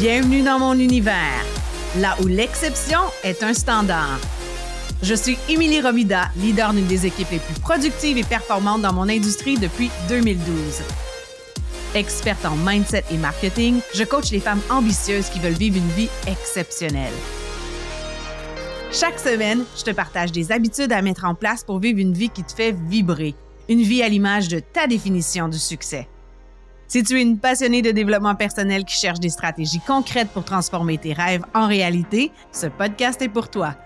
Bienvenue dans mon univers, là où l'exception est un standard. Je suis Émilie Romida, leader d'une des équipes les plus productives et performantes dans mon industrie depuis 2012. Experte en mindset et marketing, je coach les femmes ambitieuses qui veulent vivre une vie exceptionnelle. Chaque semaine, je te partage des habitudes à mettre en place pour vivre une vie qui te fait vibrer, une vie à l'image de ta définition du succès. Si tu es une passionnée de développement personnel qui cherche des stratégies concrètes pour transformer tes rêves en réalité, ce podcast est pour toi.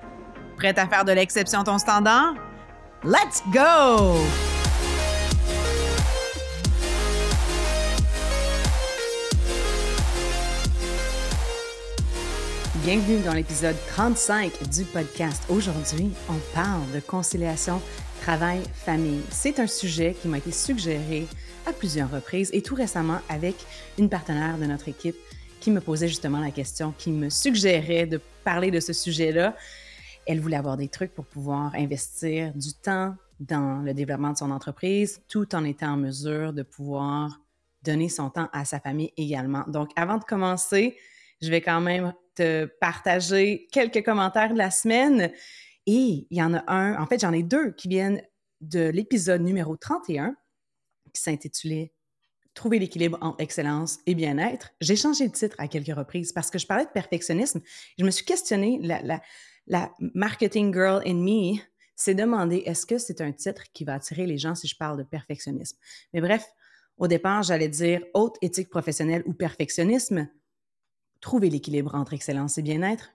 Prête à faire de l'exception ton standard? Let's go! Bienvenue dans l'épisode 35 du podcast. Aujourd'hui, on parle de conciliation travail-famille. C'est un sujet qui m'a été suggéré à plusieurs reprises et tout récemment avec une partenaire de notre équipe qui me posait justement la question, qui me suggérait de parler de ce sujet-là. Elle voulait avoir des trucs pour pouvoir investir du temps dans le développement de son entreprise tout en étant en mesure de pouvoir donner son temps à sa famille également. Donc, avant de commencer, je vais quand même te partager quelques commentaires de la semaine. Et il y en a un, en fait, j'en ai deux qui viennent de l'épisode numéro 31 qui s'intitulait Trouver l'équilibre entre excellence et bien-être. J'ai changé de titre à quelques reprises parce que je parlais de perfectionnisme. Je me suis questionnée, la, marketing girl in me s'est demandé est-ce que c'est un titre qui va attirer les gens si je parle de perfectionnisme? Mais bref, au départ, j'allais dire haute éthique professionnelle ou perfectionnisme. Trouver l'équilibre entre excellence et bien-être.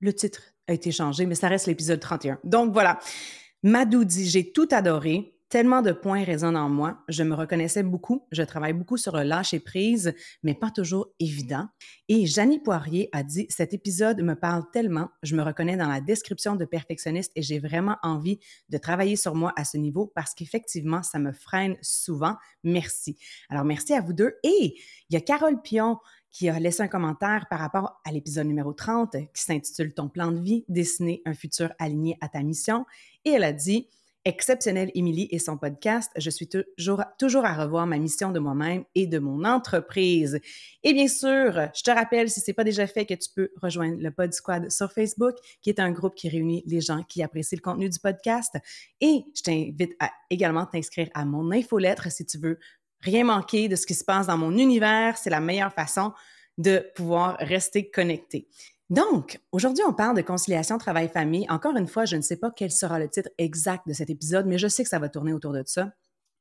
Le titre a été changé, mais ça reste l'épisode 31. Donc voilà. Madou dit J'ai tout adoré. Tellement de points résonnent en moi. Je me reconnaissais beaucoup. Je travaille beaucoup sur le lâcher prise, mais pas toujours évident. Et Janie Poirier a dit Cet épisode me parle tellement. Je me reconnais dans la description de perfectionniste et j'ai vraiment envie de travailler sur moi à ce niveau parce qu'effectivement, ça me freine souvent. Merci. Alors, merci à vous deux. Et il y a Carole Pion qui a laissé un commentaire par rapport à l'épisode numéro 30 qui s'intitule Ton plan de vie, dessiner un futur aligné à ta mission. Et elle a dit Exceptionnelle Émilie et son podcast, je suis toujours, à revoir ma mission de moi-même et de mon entreprise. Et bien sûr, je te rappelle, si ce n'est pas déjà fait, que tu peux rejoindre le Pod Squad sur Facebook, qui est un groupe qui réunit les gens qui apprécient le contenu du podcast. Et je t'invite à également t'inscrire à mon infolettre si tu veux rien manquer de ce qui se passe dans mon univers. C'est la meilleure façon de pouvoir rester connecté. Donc, aujourd'hui, on parle de conciliation travail-famille. Encore une fois, je ne sais pas quel sera le titre exact de cet épisode, mais je sais que ça va tourner autour de ça.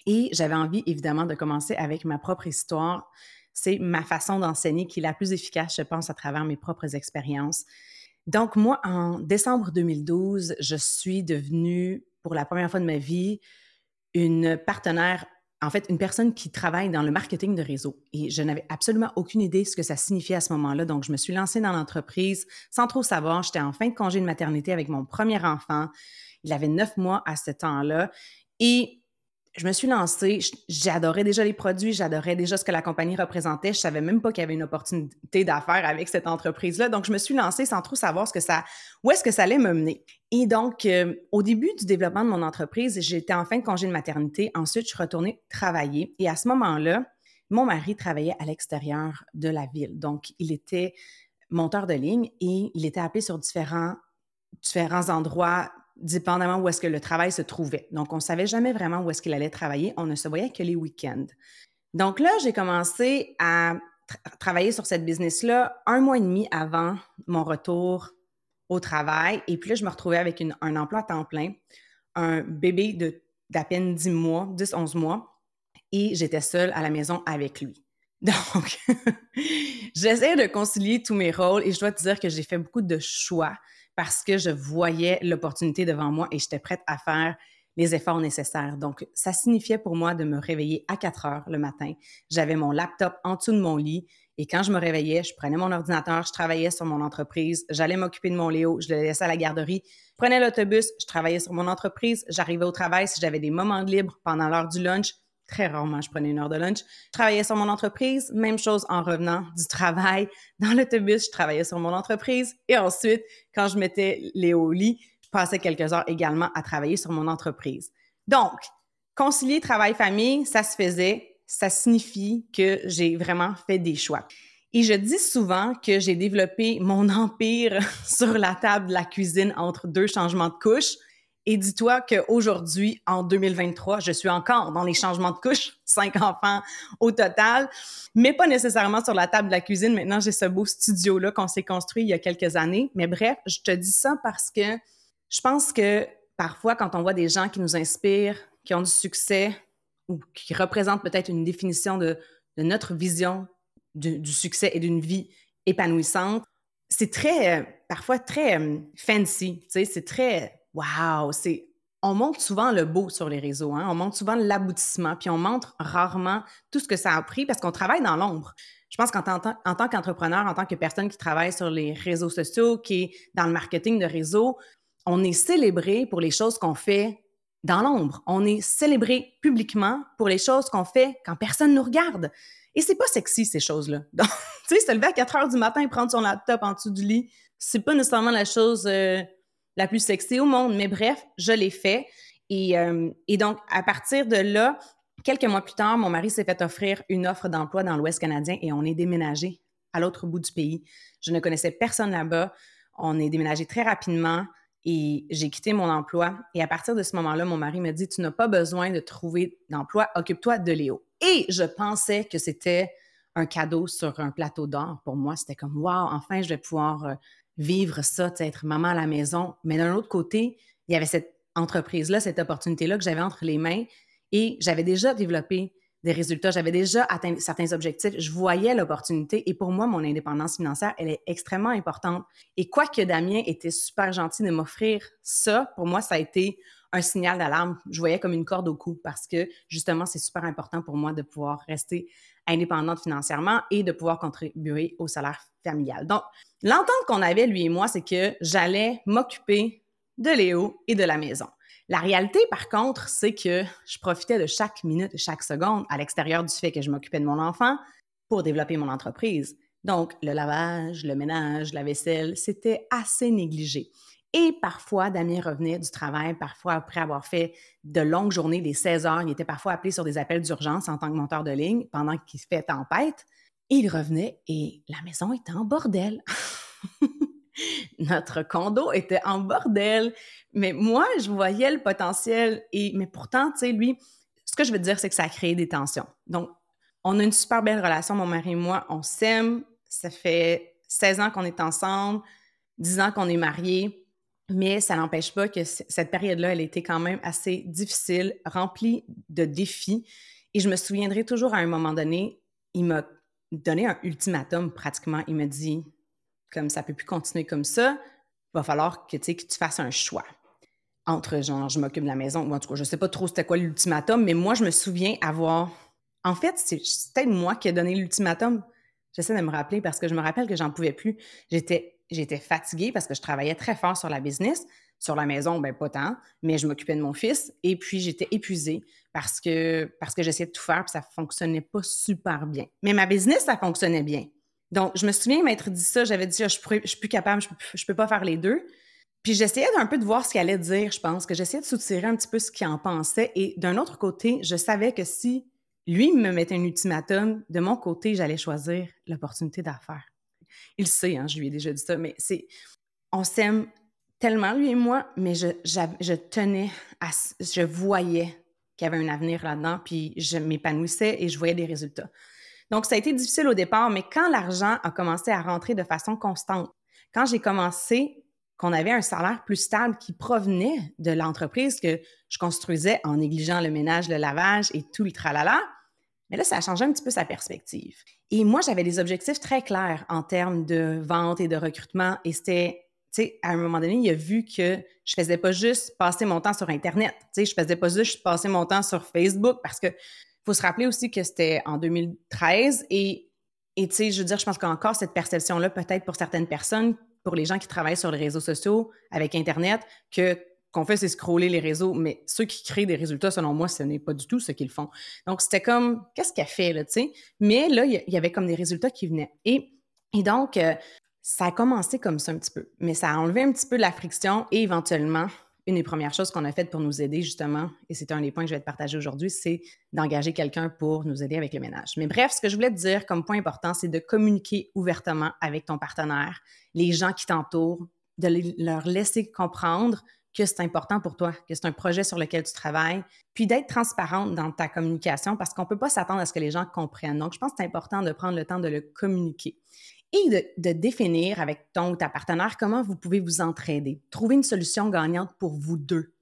Et j'avais envie, évidemment, de commencer avec ma propre histoire. C'est ma façon d'enseigner qui est la plus efficace, je pense, à travers mes propres expériences. Donc, moi, en décembre 2012, je suis devenue, pour la première fois de ma vie, une partenaire en fait, une personne qui travaille dans le marketing de réseau. Et je n'avais absolument aucune idée ce que ça signifiait à ce moment-là. Donc, je me suis lancée dans l'entreprise sans trop savoir. J'étais en fin de congé de maternité avec mon premier enfant. Il avait neuf mois à ce temps-là. Et je me suis lancée, j'adorais déjà les produits, j'adorais déjà ce que la compagnie représentait. Je savais même pas qu'il y avait une opportunité d'affaires avec cette entreprise-là. Donc, je me suis lancée sans trop savoir ce que ça, où est-ce que ça allait me mener. Et donc, euh, au début du développement de mon entreprise, j'étais en fin de congé de maternité. Ensuite, je suis retournée travailler. Et à ce moment-là, mon mari travaillait à l'extérieur de la ville. Donc, il était monteur de ligne et il était appelé sur différents, différents endroits dépendamment où est-ce que le travail se trouvait. Donc, on ne savait jamais vraiment où est-ce qu'il allait travailler. On ne se voyait que les week-ends. Donc là, j'ai commencé à travailler sur cette business-là un mois et demi avant mon retour au travail. Et puis là, je me retrouvais avec un emploi à temps plein, un bébé d'à peine 10 mois, 10-11 mois, et j'étais seule à la maison avec lui. Donc, j'essaie de concilier tous mes rôles et je dois te dire que j'ai fait beaucoup de choix parce que je voyais l'opportunité devant moi et j'étais prête à faire les efforts nécessaires. Donc, ça signifiait pour moi de me réveiller à 4 heures le matin. J'avais mon laptop en dessous de mon lit et quand je me réveillais, je prenais mon ordinateur, je travaillais sur mon entreprise, j'allais m'occuper de mon Léo, je le laissais à la garderie, je prenais l'autobus, je travaillais sur mon entreprise, j'arrivais au travail si j'avais des moments de libre pendant l'heure du lunch, Très rarement, je prenais une heure de lunch. Je travaillais sur mon entreprise. Même chose en revenant du travail. Dans l'autobus, je travaillais sur mon entreprise. Et ensuite, quand je mettais les au lit, je passais quelques heures également à travailler sur mon entreprise. Donc, concilier travail-famille, ça se faisait. Ça signifie que j'ai vraiment fait des choix. Et je dis souvent que j'ai développé mon empire sur la table de la cuisine entre deux changements de couches. Et dis-toi qu'aujourd'hui, en 2023, je suis encore dans les changements de couches, cinq enfants au total, mais pas nécessairement sur la table de la cuisine. Maintenant, j'ai ce beau studio-là qu'on s'est construit il y a quelques années. Mais bref, je te dis ça parce que je pense que parfois, quand on voit des gens qui nous inspirent, qui ont du succès ou qui représentent peut-être une définition de, notre vision du, succès et d'une vie épanouissante, c'est très, euh, parfois très euh, fancy, tu sais, c'est très Wow! C'est on montre souvent le beau sur les réseaux, hein? on montre souvent l'aboutissement, puis on montre rarement tout ce que ça a pris parce qu'on travaille dans l'ombre. Je pense qu'en tant, en tant qu'entrepreneur, en tant que personne qui travaille sur les réseaux sociaux, qui est dans le marketing de réseau, on est célébré pour les choses qu'on fait dans l'ombre. On est célébré publiquement pour les choses qu'on fait quand personne nous regarde. Et c'est pas sexy, ces choses-là. Donc, tu sais, se lever à 4 heures du matin et prendre son laptop en dessous du lit, c'est pas nécessairement la chose euh, la plus sexy au monde. Mais bref, je l'ai fait. Euh, et, donc, à partir de là, quelques mois plus tard, mon mari s'est fait offrir une offre d'emploi dans l'Ouest canadien et on est déménagé à l'autre bout du pays. Je ne connaissais personne là-bas. On est déménagé très rapidement et j'ai quitté mon emploi. Et à partir de ce moment-là, mon mari m'a dit, tu n'as pas besoin de trouver d'emploi, occupe-toi de Léo. Et je pensais que c'était un cadeau sur un plateau d'or pour moi. C'était comme, wow, enfin, je vais pouvoir euh, vivre ça, être maman à la maison. Mais d'un autre côté, il y avait cette entreprise-là, cette opportunité-là que j'avais entre les mains et j'avais déjà développé résultats, j'avais déjà atteint certains objectifs, je voyais l'opportunité et pour moi, mon indépendance financière, elle est extrêmement importante. Et quoique Damien était super gentil de m'offrir ça, pour moi, ça a été un signal d'alarme. Je voyais comme une corde au cou parce que justement, c'est super important pour moi de pouvoir rester indépendante financièrement et de pouvoir contribuer au salaire familial. Donc, l'entente qu'on avait, lui et moi, c'est que j'allais m'occuper de Léo et de la maison. La réalité, par contre, c'est que je profitais de chaque minute et chaque seconde à l'extérieur du fait que je m'occupais de mon enfant pour développer mon entreprise. Donc, le lavage, le ménage, la vaisselle, c'était assez négligé. Et parfois, Damien revenait du travail, parfois après avoir fait de longues journées, des 16 heures. Il était parfois appelé sur des appels d'urgence en tant que monteur de ligne pendant qu'il fait tempête. Il revenait et la maison était en bordel. Notre condo était en bordel. Mais moi, je voyais le potentiel. Et, mais pourtant, tu sais, lui, ce que je veux dire, c'est que ça a créé des tensions. Donc, on a une super belle relation, mon mari et moi. On s'aime. Ça fait 16 ans qu'on est ensemble, 10 ans qu'on est mariés. Mais ça n'empêche pas que cette période-là, elle était quand même assez difficile, remplie de défis. Et je me souviendrai toujours à un moment donné, il m'a donné un ultimatum pratiquement. Il m'a dit, comme ça peut plus continuer comme ça, il va falloir que, que tu fasses un choix entre genre je m'occupe de la maison ou en tout cas je sais pas trop c'était quoi l'ultimatum mais moi je me souviens avoir en fait c'est moi qui ai donné l'ultimatum j'essaie de me rappeler parce que je me rappelle que j'en pouvais plus j'étais j'étais fatiguée parce que je travaillais très fort sur la business. Sur la maison, ben pas tant, mais je m'occupais de mon fils. Et puis, j'étais épuisée parce que, parce que j'essayais de tout faire, puis ça fonctionnait pas super bien. Mais ma business, ça fonctionnait bien. Donc, je me souviens m'être dit ça. J'avais dit, ah, je, ne suis plus capable, je peux, peux pas faire les deux. Puis j'essayais un peu de voir ce qu'il allait dire, je pense, que j'essayais de soutirer un petit peu ce qu'il en pensait. Et d'un autre côté, je savais que si lui me mettait un ultimatum, de mon côté, j'allais choisir l'opportunité d'affaires. Il sait, hein, je lui ai déjà dit ça, mais c'est. On s'aime tellement, lui et moi, mais je, je tenais à. Je voyais qu'il y avait un avenir là-dedans, puis je m'épanouissais et je voyais des résultats. Donc, ça a été difficile au départ, mais quand l'argent a commencé à rentrer de façon constante, quand j'ai commencé, qu'on avait un salaire plus stable qui provenait de l'entreprise que je construisais en négligeant le ménage, le lavage et tout le tralala, mais là, ça a changé un petit peu sa perspective. Et moi, j'avais des objectifs très clairs en termes de vente et de recrutement. Et c'était, tu sais, à un moment donné, il a vu que je faisais pas juste passer mon temps sur Internet. Tu sais, je faisais pas juste passer mon temps sur Facebook parce que faut se rappeler aussi que c'était en 2013 et, et tu sais, je veux dire, je pense qu'encore cette perception-là, peut-être pour certaines personnes, pour les gens qui travaillent sur les réseaux sociaux avec Internet, que qu'on fait, c'est scroller les réseaux, mais ceux qui créent des résultats, selon moi, ce n'est pas du tout ce qu'ils font. Donc, c'était comme, qu'est-ce qu'elle fait, là, tu sais? Mais là, il y avait comme des résultats qui venaient. Et, et donc, euh, ça a commencé comme ça un petit peu, mais ça a enlevé un petit peu la friction et éventuellement, une des premières choses qu'on a faites pour nous aider, justement, et c'est un des points que je vais te partager aujourd'hui, c'est d'engager quelqu'un pour nous aider avec le ménage. Mais bref, ce que je voulais te dire comme point important, c'est de communiquer ouvertement avec ton partenaire, les gens qui t'entourent, de leur laisser comprendre que c'est important pour toi, que c'est un projet sur lequel tu travailles, puis d'être transparente dans ta communication parce qu'on ne peut pas s'attendre à ce que les gens comprennent. Donc, je pense que c'est important de prendre le temps de le communiquer et de, définir avec ton ou ta partenaire comment vous pouvez vous entraider. Trouver une solution gagnante pour vous deux.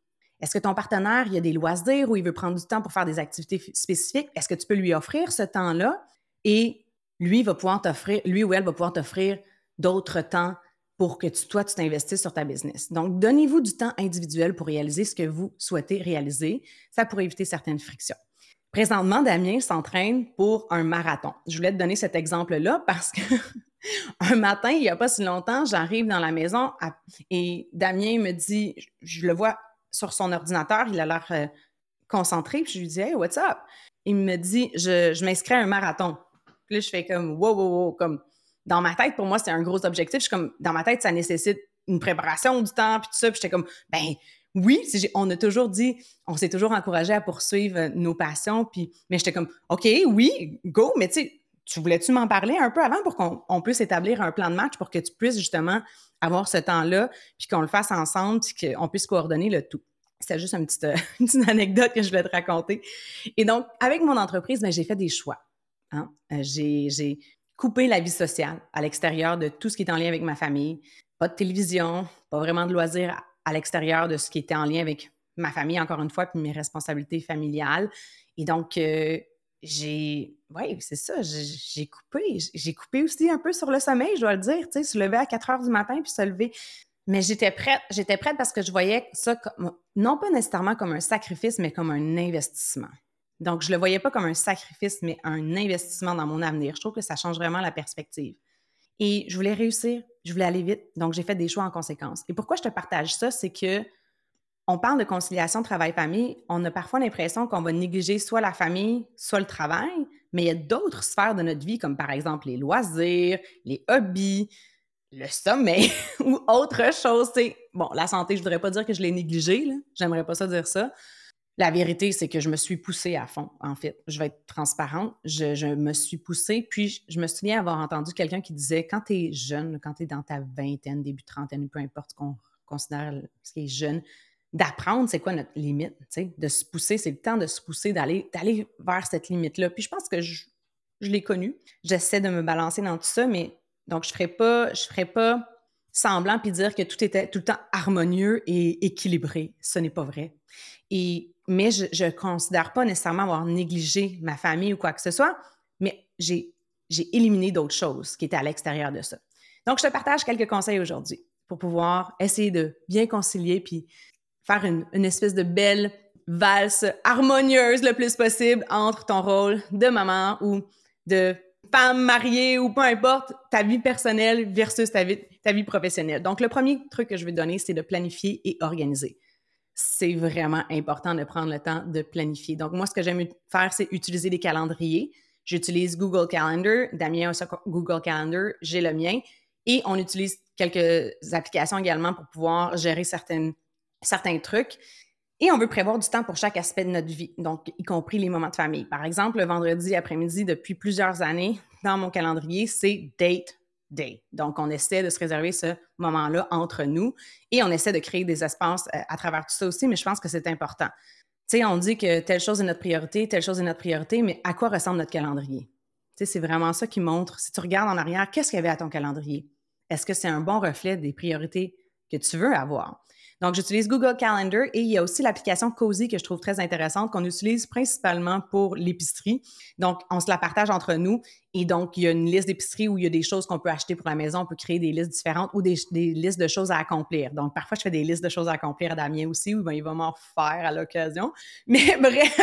Est-ce que ton partenaire, il a des loisirs ou il veut prendre du temps pour faire des activités spécifiques? Est-ce que tu peux lui offrir ce temps-là? Et lui va pouvoir t'offrir, lui ou elle va pouvoir t'offrir d'autres temps pour que toi, tu t'investisses sur ta business. Donc, donnez-vous du temps individuel pour réaliser ce que vous souhaitez réaliser. Ça pourrait éviter certaines frictions. Présentement, Damien s'entraîne pour un marathon. Je voulais te donner cet exemple-là parce que un matin, il n'y a pas si longtemps, j'arrive dans la maison et Damien me dit, je le vois sur son ordinateur, il a l'air euh, concentré, puis je lui dis, Hey, what's up? Il me dit, je, m'inscris à un marathon. Puis là, je fais comme, wow, wow, wow, comme, dans ma tête, pour moi, c'est un gros objectif. Je suis comme, dans ma tête, ça nécessite une préparation du temps, puis tout ça. Puis j'étais comme, ben oui, on a toujours dit, on s'est toujours encouragé à poursuivre nos passions. Puis, mais j'étais comme, OK, oui, go, mais tu sais, tu voulais-tu m'en parler un peu avant pour qu'on puisse établir un plan de match pour que tu puisses justement avoir ce temps-là, puis qu'on le fasse ensemble, puis qu'on puisse coordonner le tout? C'était juste une petite, euh, une petite, anecdote que je voulais te raconter. Et donc, avec mon entreprise, ben, j'ai fait des choix. Hein. Euh, j'ai couper la vie sociale à l'extérieur de tout ce qui est en lien avec ma famille. Pas de télévision, pas vraiment de loisirs à l'extérieur de ce qui était en lien avec ma famille, encore une fois, puis mes responsabilités familiales. Et donc, euh, j'ai, oui, c'est ça, j'ai coupé. J'ai coupé aussi un peu sur le sommeil, je dois le dire, tu sais, se lever à 4 heures du matin puis se lever. Mais j'étais prête, j'étais prête parce que je voyais ça non pas nécessairement comme un sacrifice, mais comme un investissement. Donc, je le voyais pas comme un sacrifice, mais un investissement dans mon avenir. Je trouve que ça change vraiment la perspective. Et je voulais réussir, je voulais aller vite, donc j'ai fait des choix en conséquence. Et pourquoi je te partage ça, c'est que on parle de conciliation travail-famille, on a parfois l'impression qu'on va négliger soit la famille, soit le travail, mais il y a d'autres sphères de notre vie, comme par exemple les loisirs, les hobbies, le sommeil ou autre chose. Bon, la santé, je ne voudrais pas dire que je l'ai négligé, j'aimerais pas ça dire ça, la vérité, c'est que je me suis poussée à fond, en fait. Je vais être transparente. Je, me suis poussée. Puis, je me souviens avoir entendu quelqu'un qui disait quand tu es jeune, quand tu es dans ta vingtaine, début trentaine, peu importe qu'on considère ce qui est jeune, d'apprendre c'est quoi notre limite, de se pousser. C'est le temps de se pousser, d'aller vers cette limite-là. Puis, je pense que je, l'ai connu. J'essaie de me balancer dans tout ça, mais donc, je ferai pas. Je ferai pas semblant puis dire que tout était tout le temps harmonieux et équilibré. Ce n'est pas vrai. Mais je ne considère pas nécessairement avoir négligé ma famille ou quoi que ce soit, mais j'ai éliminé d'autres choses qui étaient à l'extérieur de ça. Donc, je te partage quelques conseils aujourd'hui pour pouvoir essayer de bien concilier puis faire une, espèce de belle valse harmonieuse le plus possible entre ton rôle de maman ou de femme mariée ou peu importe, ta vie personnelle versus ta vie, professionnelle. Donc, le premier truc que je vais donner, c'est de planifier et organiser c'est vraiment important de prendre le temps de planifier. Donc, moi, ce que j'aime faire, c'est utiliser des calendriers. J'utilise Google Calendar. Damien a Google Calendar. J'ai le mien. Et on utilise quelques applications également pour pouvoir gérer certaines, certains trucs. Et on veut prévoir du temps pour chaque aspect de notre vie, donc y compris les moments de famille. Par exemple, le vendredi après-midi, depuis plusieurs années, dans mon calendrier, c'est date day. Donc, on essaie de se réserver ce moment-là entre nous et on essaie de créer des espaces euh, à travers tout ça aussi, mais je pense que c'est important. Tu sais, on dit que telle chose est notre priorité, telle chose est notre priorité, mais à quoi ressemble notre calendrier? Tu sais, c'est vraiment ça qui montre, si tu regardes en arrière, qu'est-ce qu'il y avait à ton calendrier? Est-ce que c'est un bon reflet des priorités que tu veux avoir? Donc, j'utilise Google Calendar et il y a aussi l'application Cozy que je trouve très intéressante qu'on utilise principalement pour l'épicerie. Donc, on se la partage entre nous et donc, il y a une liste d'épicerie où il y a des choses qu'on peut acheter pour la maison. On peut créer des listes différentes ou des, listes de choses à accomplir. Donc, parfois, je fais des listes de choses à accomplir à Damien aussi, ou ben, il va m'en faire à l'occasion. Mais bref,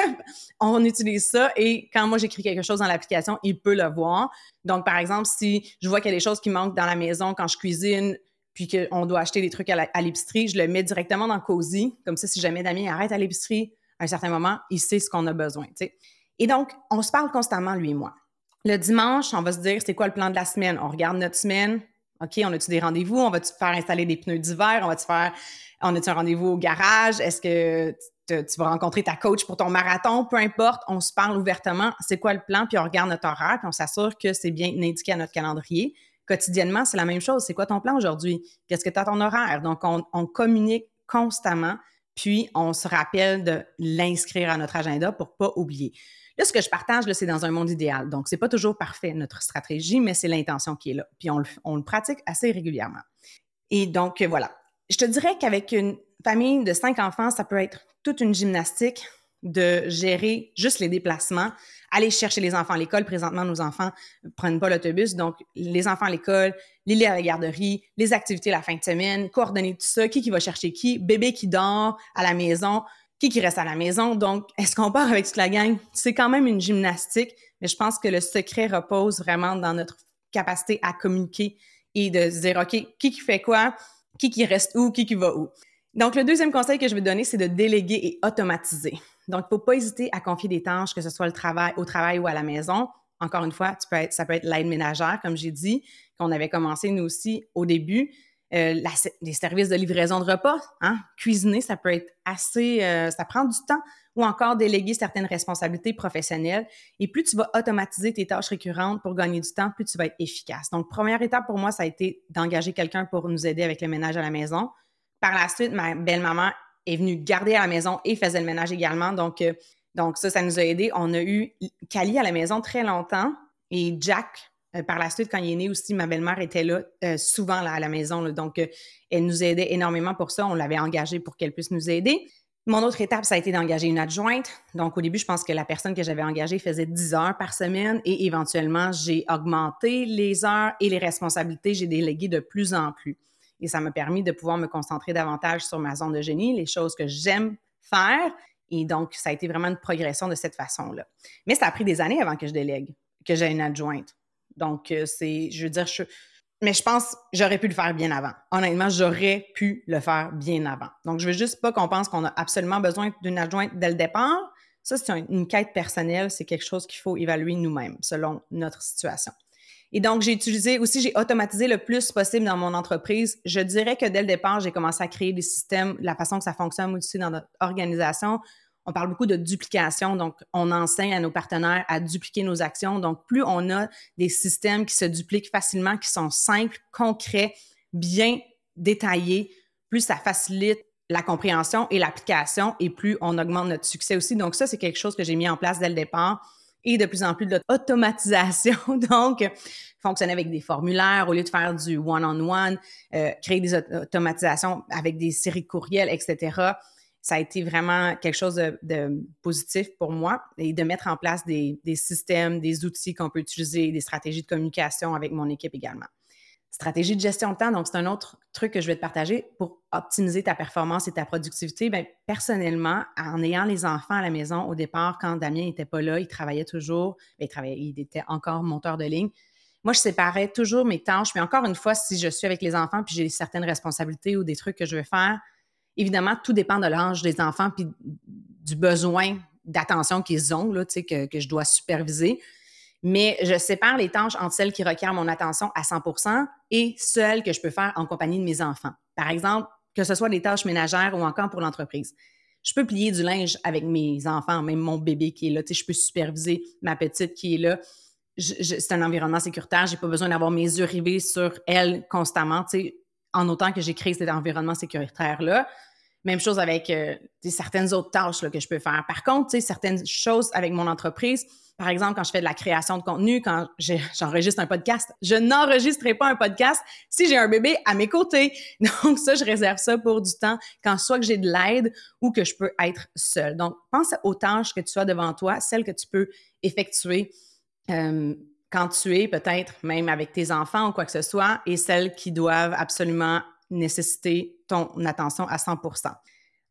on utilise ça et quand moi, j'écris quelque chose dans l'application, il peut le voir. Donc, par exemple, si je vois qu'il y a des choses qui manquent dans la maison quand je cuisine, puis qu'on doit acheter des trucs à l'épicerie, je le mets directement dans Cozy. Comme ça, si jamais Damien arrête à l'épicerie à un certain moment, il sait ce qu'on a besoin. Et donc, on se parle constamment, lui et moi. Le dimanche, on va se dire c'est quoi le plan de la semaine? On regarde notre semaine. OK, on a-tu des rendez-vous? On va-tu faire installer des pneus d'hiver? On va-tu faire, on a-tu un rendez-vous au garage? Est-ce que tu vas rencontrer ta coach pour ton marathon? Peu importe, on se parle ouvertement. C'est quoi le plan? Puis on regarde notre horaire, puis on s'assure que c'est bien indiqué à notre calendrier. Quotidiennement, c'est la même chose. C'est quoi ton plan aujourd'hui? Qu'est-ce que tu as ton horaire? Donc, on, communique constamment, puis on se rappelle de l'inscrire à notre agenda pour pas oublier. Là, ce que je partage, c'est dans un monde idéal. Donc, c'est pas toujours parfait, notre stratégie, mais c'est l'intention qui est là. Puis, on le pratique assez régulièrement. Et donc, voilà. Je te dirais qu'avec une famille de cinq enfants, ça peut être toute une gymnastique de gérer juste les déplacements, aller chercher les enfants à l'école. Présentement, nos enfants ne prennent pas l'autobus. Donc, les enfants à l'école, les lits à la garderie, les activités la fin de semaine, coordonner tout ça, qui qui va chercher qui, bébé qui dort à la maison qui qui reste à la maison. Donc, est-ce qu'on part avec toute la gang? C'est quand même une gymnastique, mais je pense que le secret repose vraiment dans notre capacité à communiquer et de se dire, OK, qui qui fait quoi? Qui qui reste où? Qui qui va où? Donc, le deuxième conseil que je vais donner, c'est de déléguer et automatiser. Donc, il ne faut pas hésiter à confier des tâches, que ce soit au travail ou à la maison. Encore une fois, ça peut être l'aide ménagère, comme j'ai dit, qu'on avait commencé nous aussi au début. Euh, les services de livraison de repas, hein? cuisiner, ça peut être assez, euh, ça prend du temps, ou encore déléguer certaines responsabilités professionnelles. Et plus tu vas automatiser tes tâches récurrentes pour gagner du temps, plus tu vas être efficace. Donc, première étape pour moi, ça a été d'engager quelqu'un pour nous aider avec le ménage à la maison. Par la suite, ma belle-maman est venue garder à la maison et faisait le ménage également. Donc, euh, donc ça, ça nous a aidé. On a eu Cali à la maison très longtemps et Jack euh, par la suite, quand il est né aussi, ma belle-mère était là euh, souvent là, à la maison. donc, elle nous aidait énormément pour ça. On l'avait engagée pour qu'elle puisse nous aider. Mon autre étape, ça a été d'engager une adjointe. Donc, au début, je pense que la personne que j'avais engagée faisait 10 heures par semaine et éventuellement, j'ai augmenté les heures et les responsabilités. J'ai délégué de plus en plus. Et ça m'a permis de pouvoir me concentrer davantage sur ma zone de génie, les choses que j'aime faire. Et donc, ça a été vraiment une progression de cette façon-là. Mais ça a pris des années avant que je délègue, que j'ai une adjointe. Donc, euh, c'est, je veux dire, je, mais je pense j'aurais pu le faire bien avant. Honnêtement, j'aurais pu le faire bien avant. Donc, je veux juste pas qu'on pense qu'on a absolument besoin d'une adjointe dès le départ. Ça, c'est une quête personnelle, c'est quelque chose qu'il faut évaluer nous-mêmes selon notre situation. Et donc, j'ai utilisé aussi, j'ai automatisé le plus possible dans mon entreprise. Je dirais que dès le départ, j'ai commencé à créer des systèmes, la façon que ça fonctionne aussi dans notre organisation on parle beaucoup de duplication, donc on enseigne à nos partenaires à dupliquer nos actions. Donc, plus on a des systèmes qui se dupliquent facilement, qui sont simples, concrets, bien détaillés, plus ça facilite la compréhension et l'application et plus on augmente notre succès aussi. Donc, ça, c'est quelque chose que j'ai mis en place dès le départ et de plus en plus de l'automatisation. Donc, fonctionner avec des formulaires au lieu de faire du one-on-one, euh, créer des automatisations avec des séries de courriels, etc ça a été vraiment quelque chose de, positif pour moi et de mettre en place des, systèmes, des outils qu'on peut utiliser, des stratégies de communication avec mon équipe également. Stratégie de gestion de temps, donc c'est un autre truc que je vais te partager pour optimiser ta performance et ta productivité. Bien, personnellement, en ayant les enfants à la maison au départ, quand Damien n'était pas là, il travaillait toujours, ben, il, travaillait, il était encore monteur de ligne. Moi, je séparais toujours mes tâches, mais encore une fois, si je suis avec les enfants puis j'ai certaines responsabilités ou des trucs que je veux faire, Évidemment, tout dépend de l'âge des enfants puis du besoin d'attention qu'ils ont, là, que, que je dois superviser. Mais je sépare les tâches entre celles qui requièrent mon attention à 100% et celles que je peux faire en compagnie de mes enfants. Par exemple, que ce soit des tâches ménagères ou encore pour l'entreprise. Je peux plier du linge avec mes enfants, même mon bébé qui est là. Je peux superviser ma petite qui est là. c'est un environnement sécuritaire. J'ai pas besoin d'avoir mes yeux rivés sur elle constamment en autant que j'ai créé cet environnement sécuritaire-là. Même chose avec euh, certaines autres tâches que je peux faire. Par contre, certaines choses avec mon entreprise, par exemple, quand je fais de la création de contenu, quand j'enregistre un podcast, je n'enregistrerai pas un podcast si j'ai un bébé à mes côtés. Donc, ça, je réserve ça pour du temps quand soit que j'ai de l'aide ou que je peux être seule. Donc, pense aux tâches que tu as devant toi, celles que tu peux effectuer. Euh, quand tu es peut-être même avec tes enfants ou quoi que ce soit, et celles qui doivent absolument nécessiter ton attention à 100%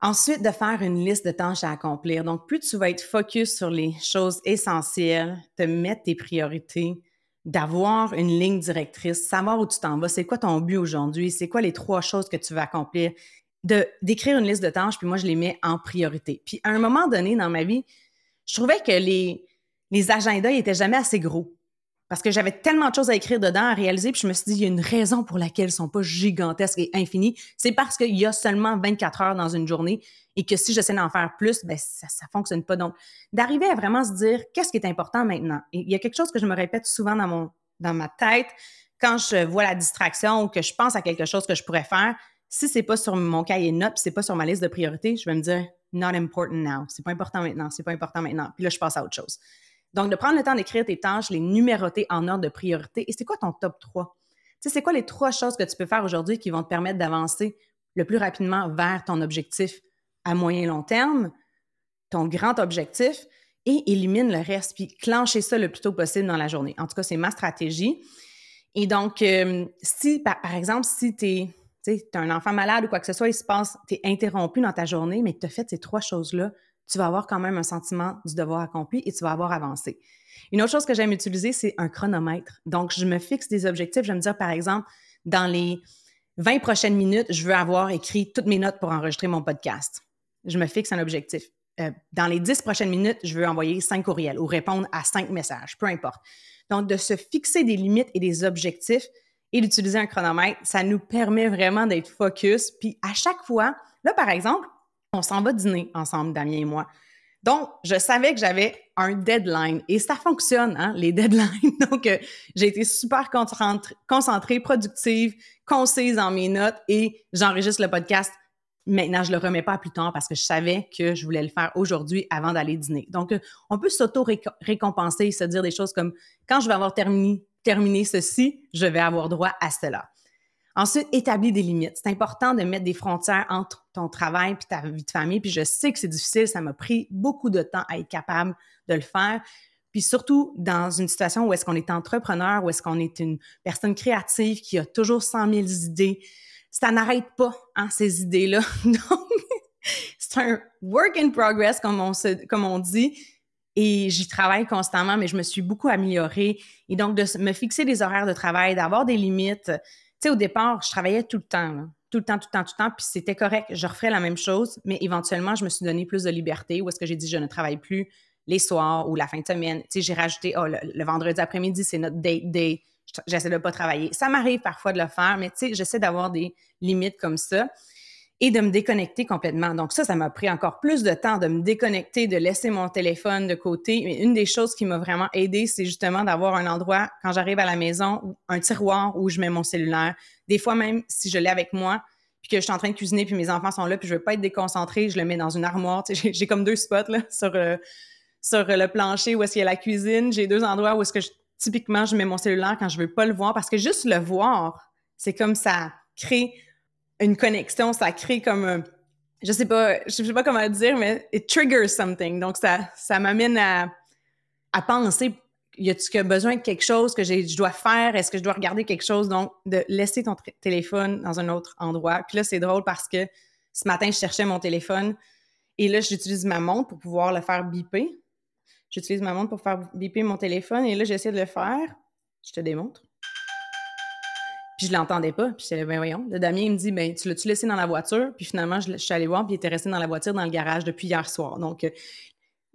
Ensuite, de faire une liste de tâches à accomplir. Donc, plus tu vas être focus sur les choses essentielles, te mettre tes priorités, d'avoir une ligne directrice, savoir où tu t'en vas, c'est quoi ton but aujourd'hui, c'est quoi les trois choses que tu veux accomplir, d'écrire une liste de tâches, puis moi, je les mets en priorité. Puis, à un moment donné dans ma vie, je trouvais que les, les agendas n'étaient jamais assez gros parce que j'avais tellement de choses à écrire dedans, à réaliser, puis je me suis dit, il y a une raison pour laquelle ne sont pas gigantesques et infinies. C'est parce qu'il y a seulement 24 heures dans une journée et que si j'essaie d'en faire plus, ben ça ne fonctionne pas. Donc, d'arriver à vraiment se dire, qu'est-ce qui est important maintenant? Et il y a quelque chose que je me répète souvent dans, mon, dans ma tête quand je vois la distraction ou que je pense à quelque chose que je pourrais faire. Si c'est pas sur mon cahier de notes, c'est pas sur ma liste de priorités, je vais me dire, not important now. C'est pas important maintenant, c'est pas important maintenant. Puis là, je passe à autre chose. Donc, de prendre le temps d'écrire tes tâches, les numéroter en ordre de priorité. Et c'est quoi ton top 3? Tu sais, c'est quoi les trois choses que tu peux faire aujourd'hui qui vont te permettre d'avancer le plus rapidement vers ton objectif à moyen long terme, ton grand objectif, et élimine le reste, puis clencher ça le plus tôt possible dans la journée? En tout cas, c'est ma stratégie. Et donc, euh, si, par, exemple, si tu es, un enfant malade ou quoi que ce soit, il se passe, tu es interrompu dans ta journée, mais tu as fait ces trois choses-là, tu vas avoir quand même un sentiment du devoir accompli et tu vas avoir avancé. Une autre chose que j'aime utiliser, c'est un chronomètre. Donc, je me fixe des objectifs. Je vais me dire, par exemple, dans les 20 prochaines minutes, je veux avoir écrit toutes mes notes pour enregistrer mon podcast. Je me fixe un objectif. Euh, dans les 10 prochaines minutes, je veux envoyer 5 courriels ou répondre à 5 messages, peu importe. Donc, de se fixer des limites et des objectifs et d'utiliser un chronomètre, ça nous permet vraiment d'être focus. Puis à chaque fois, là, par exemple, on s'en va dîner ensemble, Damien et moi. Donc, je savais que j'avais un deadline et ça fonctionne, hein, les deadlines. Donc, euh, j'ai été super concentrée, productive, concise dans mes notes et j'enregistre le podcast. Maintenant, je le remets pas plus tard parce que je savais que je voulais le faire aujourd'hui avant d'aller dîner. Donc, euh, on peut s'auto-récompenser et se dire des choses comme quand je vais avoir terminé, terminé ceci, je vais avoir droit à cela. Ensuite, établis des limites. C'est important de mettre des frontières entre ton travail et ta vie de famille. Puis je sais que c'est difficile, ça m'a pris beaucoup de temps à être capable de le faire. Puis surtout dans une situation où est-ce qu'on est entrepreneur, où est-ce qu'on est une personne créative qui a toujours 100 000 idées, ça n'arrête pas, hein, ces idées-là. Donc, c'est un work in progress, comme on, comme on dit. Et j'y travaille constamment, mais je me suis beaucoup améliorée. Et donc, de me fixer des horaires de travail, d'avoir des limites, sais, au départ, je travaillais tout le temps, tout le temps, tout le temps, tout le temps, puis c'était correct. Je referais la même chose, mais éventuellement, je me suis donné plus de liberté. Ou est-ce que j'ai dit je ne travaille plus les soirs ou la fin de semaine? Tu sais, j'ai rajouté, oh, le, vendredi après-midi, c'est notre date day. J'essaie de ne pas travailler. Ça m'arrive parfois de le faire, mais tu sais, j'essaie d'avoir des limites comme ça et de me déconnecter complètement. Donc ça, ça m'a pris encore plus de temps de me déconnecter, de laisser mon téléphone de côté. Mais une des choses qui m'a vraiment aidé, c'est justement d'avoir un endroit quand j'arrive à la maison, un tiroir où je mets mon cellulaire. Des fois même, si je l'ai avec moi, puis que je suis en train de cuisiner, puis mes enfants sont là, puis je veux pas être déconcentrée, je le mets dans une armoire. J'ai comme deux spots là, sur, euh, sur le plancher où est-ce qu'il y a la cuisine. J'ai deux endroits où est-ce que typiquement je mets mon cellulaire quand je veux pas le voir, parce que juste le voir, c'est comme ça crée une connexion, ça crée comme un, je sais pas, je sais pas comment dire, mais it triggers something. Donc ça, ça m'amène à, à penser, y a-tu besoin de quelque chose que je dois faire? Est-ce que je dois regarder quelque chose? Donc de laisser ton téléphone dans un autre endroit. Puis là, c'est drôle parce que ce matin, je cherchais mon téléphone et là, j'utilise ma montre pour pouvoir le faire biper. J'utilise ma montre pour faire biper mon téléphone et là, j'essaie de le faire. Je te démontre. Puis je l'entendais pas. Puis j'étais ben voyons. Le Damien, il me dit, ben tu l'as-tu laissé dans la voiture? Puis finalement, je, suis allée voir, puis il était resté dans la voiture, dans le garage depuis hier soir. Donc, euh,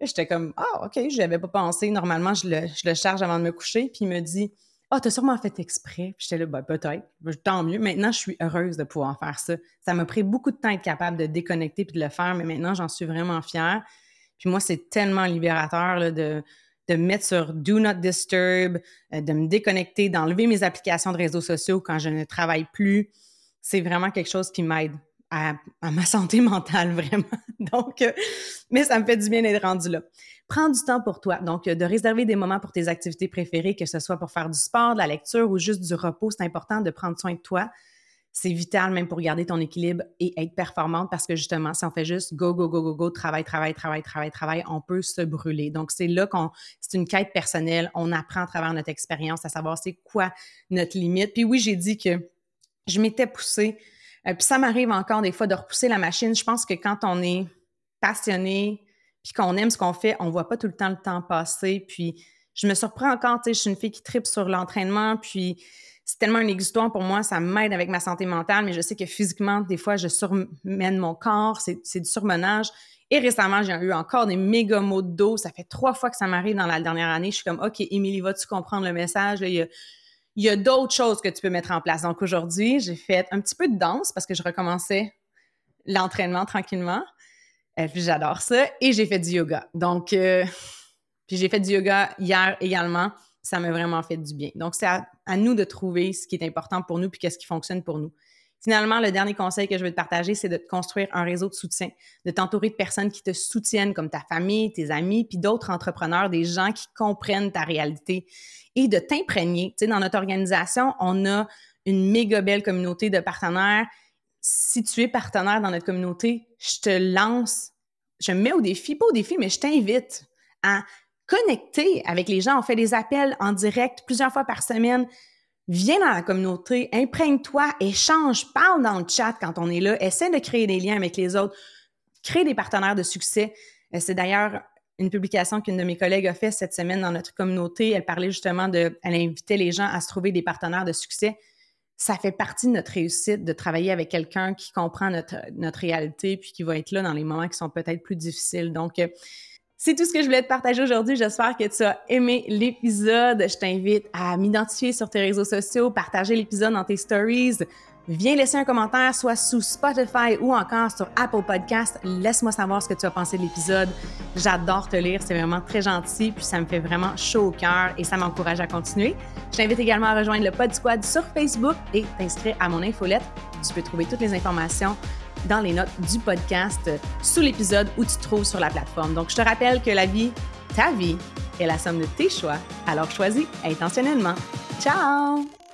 j'étais comme, ah, OK, je n'avais pas pensé. Normalement, je le, charge avant de me coucher. Puis il me dit, ah, t'as sûrement fait exprès. Puis j'étais là, ben peut-être. Ben, tant mieux. Maintenant, je suis heureuse de pouvoir faire ça. Ça m'a pris beaucoup de temps d'être capable de déconnecter puis de le faire, mais maintenant, j'en suis vraiment fière. Puis moi, c'est tellement libérateur là, de de me mettre sur Do Not Disturb, euh, de me déconnecter, d'enlever mes applications de réseaux sociaux quand je ne travaille plus. C'est vraiment quelque chose qui m'aide à, ma santé mentale, vraiment. Donc, euh, mais ça me fait du bien d'être rendu là. Prends du temps pour toi. Donc, euh, de réserver des moments pour tes activités préférées, que ce soit pour faire du sport, de la lecture ou juste du repos. C'est important de prendre soin de toi c'est vital même pour garder ton équilibre et être performante parce que justement, si on fait juste go, go, go, go, go, travail, travail, travail, travail, travail, on peut se brûler. Donc, c'est là qu'on, c'est une quête personnelle. On apprend à travers notre expérience à savoir c'est quoi notre limite. Puis oui, j'ai dit que je m'étais poussée. Euh, puis ça m'arrive encore des fois de repousser la machine. Je pense que quand on est passionné puis qu'on aime ce qu'on fait, on voit pas tout le temps le temps passer. Puis je me surprends encore, tu sais, je suis une fille qui tripe sur l'entraînement, puis c'est tellement un exutoire pour moi, ça m'aide avec ma santé mentale, mais je sais que physiquement, des fois, je surmène mon corps, c'est du surmenage. Et récemment, j'ai eu encore des méga maux de dos. Ça fait trois fois que ça m'arrive dans la dernière année. Je suis comme, OK, Émilie, vas-tu comprendre le message? il y a, d'autres choses que tu peux mettre en place. Donc aujourd'hui, j'ai fait un petit peu de danse parce que je recommençais l'entraînement tranquillement. Euh, puis j'adore ça. Et j'ai fait du yoga. Donc, euh, puis j'ai fait du yoga hier également. Ça m'a vraiment fait du bien. Donc, c'est à, nous de trouver ce qui est important pour nous puis qu'est-ce qui fonctionne pour nous. Finalement, le dernier conseil que je veux te partager, c'est de construire un réseau de soutien, de t'entourer de personnes qui te soutiennent, comme ta famille, tes amis, puis d'autres entrepreneurs, des gens qui comprennent ta réalité et de t'imprégner. Tu sais, dans notre organisation, on a une méga belle communauté de partenaires. Si tu es partenaire dans notre communauté, je te lance, je me mets au défi, pas au défi, mais je t'invite à connecter avec les gens. On fait des appels en direct plusieurs fois par semaine. Viens dans la communauté, imprègne-toi, échange, parle dans le chat quand on est là, essaie de créer des liens avec les autres, crée des partenaires de succès. Euh, c'est d'ailleurs une publication qu'une de mes collègues a fait cette semaine dans notre communauté. Elle parlait justement de, elle invitait les gens à se trouver des partenaires de succès. Ça fait partie de notre réussite de travailler avec quelqu'un qui comprend notre, notre réalité puis qui va être là dans les moments qui sont peut-être plus difficiles. Donc, euh, c'est tout ce que je voulais te partager aujourd'hui. J'espère que tu as aimé l'épisode. Je t'invite à m'identifier sur tes réseaux sociaux, partager l'épisode dans tes stories. Viens laisser un commentaire, soit sous Spotify ou encore sur Apple Podcast. Laisse-moi savoir ce que tu as pensé de l'épisode. J'adore te lire, c'est vraiment très gentil, puis ça me fait vraiment chaud au cœur et ça m'encourage à continuer. Je t'invite également à rejoindre le Pod Squad sur Facebook et t'inscrire à mon infolette. Tu peux trouver toutes les informations dans les notes du podcast sous l'épisode où tu te trouves sur la plateforme. Donc, je te rappelle que la vie, ta vie, est la somme de tes choix, alors choisis intentionnellement. Ciao!